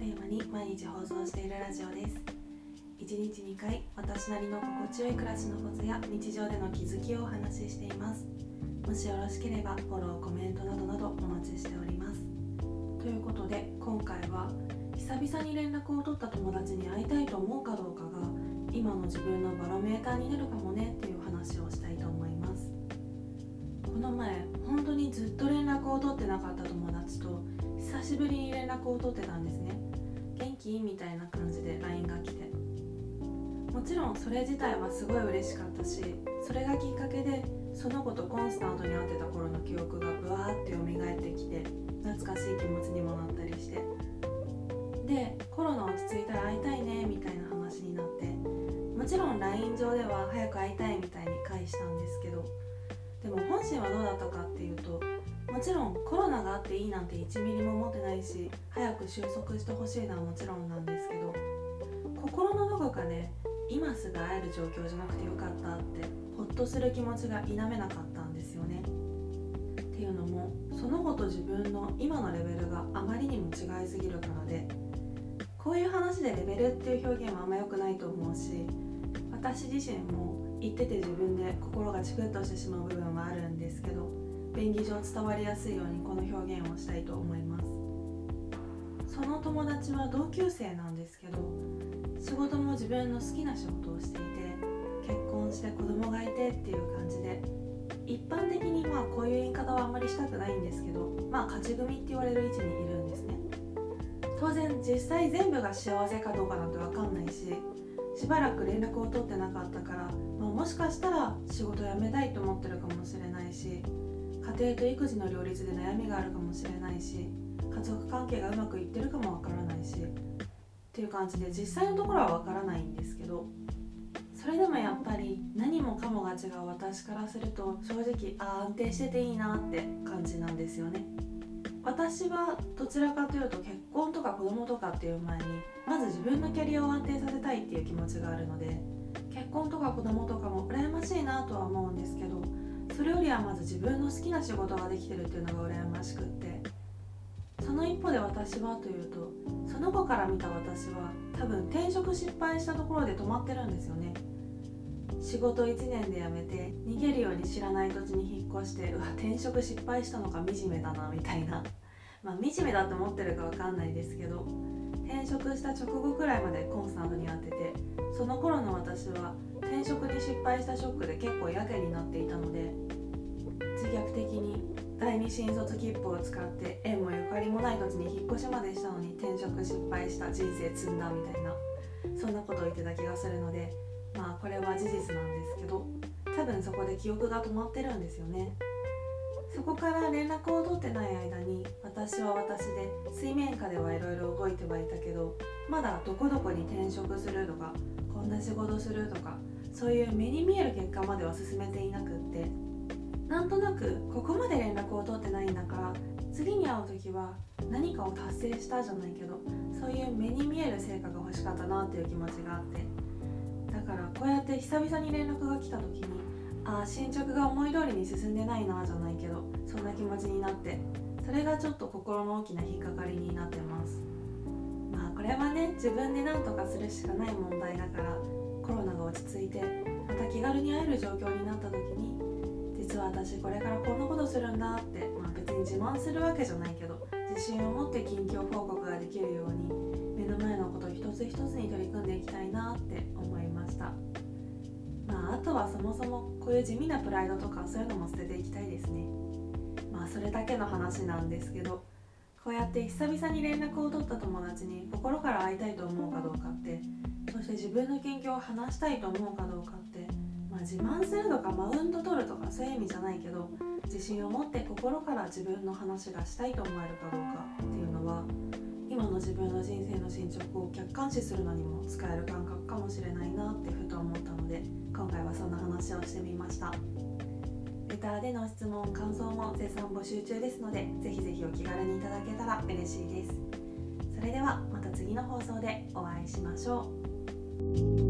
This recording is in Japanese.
テーマに毎日放送しているラジオです。1日2回私なりの心地よい暮らしのコツや日常での気づきをお話ししています。もしよろしければフォローコメントなどなどお待ちしております。ということで今回は久々に連絡を取った友達に会いたいと思うかどうかが今の自分のバロメーターになるかもねっていう話をしたいと思います。この前本当にずっと連絡を取ってなかった友達と久しぶりに連絡を取ってたんですね。元気みたいな感じで LINE が来て。もちろんそれ自体はすごい嬉しかったしそれがきっかけでその子とコンスタントに会ってた頃の記憶がブワーって蘇ってきて懐かしい気持ちにもなったりして。でコロナ落ち着いたら会いたいねみたいな話になってもちろん LINE 上では早く会いたいみたいに返したんですけどでも本心はどうだったかもちろんコロナがあっていいなんて1ミリも思ってないし早く収束してほしいのはもちろんなんですけど心のどこかで今すぐ会える状況じゃなくてよかったってほっとする気持ちが否めなかったんですよね。っていうのもその子と自分の今のレベルがあまりにも違いすぎるからでこういう話でレベルっていう表現はあんま良くないと思うし私自身も言ってて自分で心がチクッとしてしまう部分はあるんですけど便宜上伝わりやすいようにこの表現をしたいと思います。その友達は同級生なんですけど仕事も自分の好きな仕事をしていて結婚して子供がいてっていう感じで一般的にまあこういう言い方はあんまりしたくないんですけどまあ勝ち組って言われる位置にいるんですね。当然実際全部が幸せかどうかなんて分かんないししばらく連絡を取ってなかったから、まあ、もしかしたら仕事辞めたいと思ってるかもしれないし家庭と育児の両立で悩みがあるかもしれないし家族関係がうまくいってるかもわからないしっていう感じで実際のところはわからないんですけどそれでもやっぱり何もかもが違う私からすると正直あ安定してていいなって感じなんですよね。私はどちらかというと結婚とか子供とかっていう前にまず自分のキャリアを安定させたいっていう気持ちがあるので結婚とか子供とかも羨ましいなとは思うんですけどそれよりはまず自分の好きな仕事ができてるっていうのが羨ましくって。その一方で私はというとその子から見た私は多分転職失敗したところで止まってるんですよね。仕事1年で辞めて逃げるように知らない土地に引っ越してうわ転職失敗したのか惨めだなみたいな。まあ惨めだって思ってるか分かんないですけど転職した直後くらいまでコンスタントに会っててその頃の私は転職に失敗したショックで結構やけになっていたので自虐的に第二新卒切符を使って縁もゆかりもない土地に引っ越しまでしたのに転職失敗した人生積んだみたいなそんなことを言ってた気がするのでまあこれは事実なんですけど多分そこで記憶が止まってるんですよね。そこから連絡を取ってない間に私は私で水面下ではいろいろ動いてはいたけどまだどこどこに転職するとかこんな仕事するとかそういう目に見える結果までは進めていなくってなんとなくここまで連絡を取ってないんだから次に会う時は何かを達成したじゃないけどそういう目に見える成果が欲しかったなっていう気持ちがあってだからこうやって久々に連絡が来た時にあ進捗が思い通りに進んでないなじゃないけどそんな気持ちになって。それがちょっと心の大きな引っかかりになってます。まあこれはね自分で何とかするしかない問題だからコロナが落ち着いてまた気軽に会える状況になった時に実は私これからこんなことするんだって、まあ、別に自慢するわけじゃないけど自信を持って近況報告ができるように目の前のこと一つ一つに取り組んでいきたいなって思いました。とはそもそもこういう地味なプライドとかそういうのも捨てていきたいですね。まあそれだけの話なんですけどこうやって久々に連絡を取った友達に心から会いたいと思うかどうかってそして自分の近況を話したいと思うかどうかってまあ、自慢するとかマウント取るとかそういう意味じゃないけど自信を持って心から自分の話がしたいと思えるかどうかっていうのは今の自分の人生の進捗を客観視するのにも使える感覚かもしれないなってふと思ったので今回はそんな話をしてみました。レターでの質問感想も絶賛募集中ですのでぜひぜひお気軽にいただけたら嬉しいです。それではまた次の放送でお会いしましょう。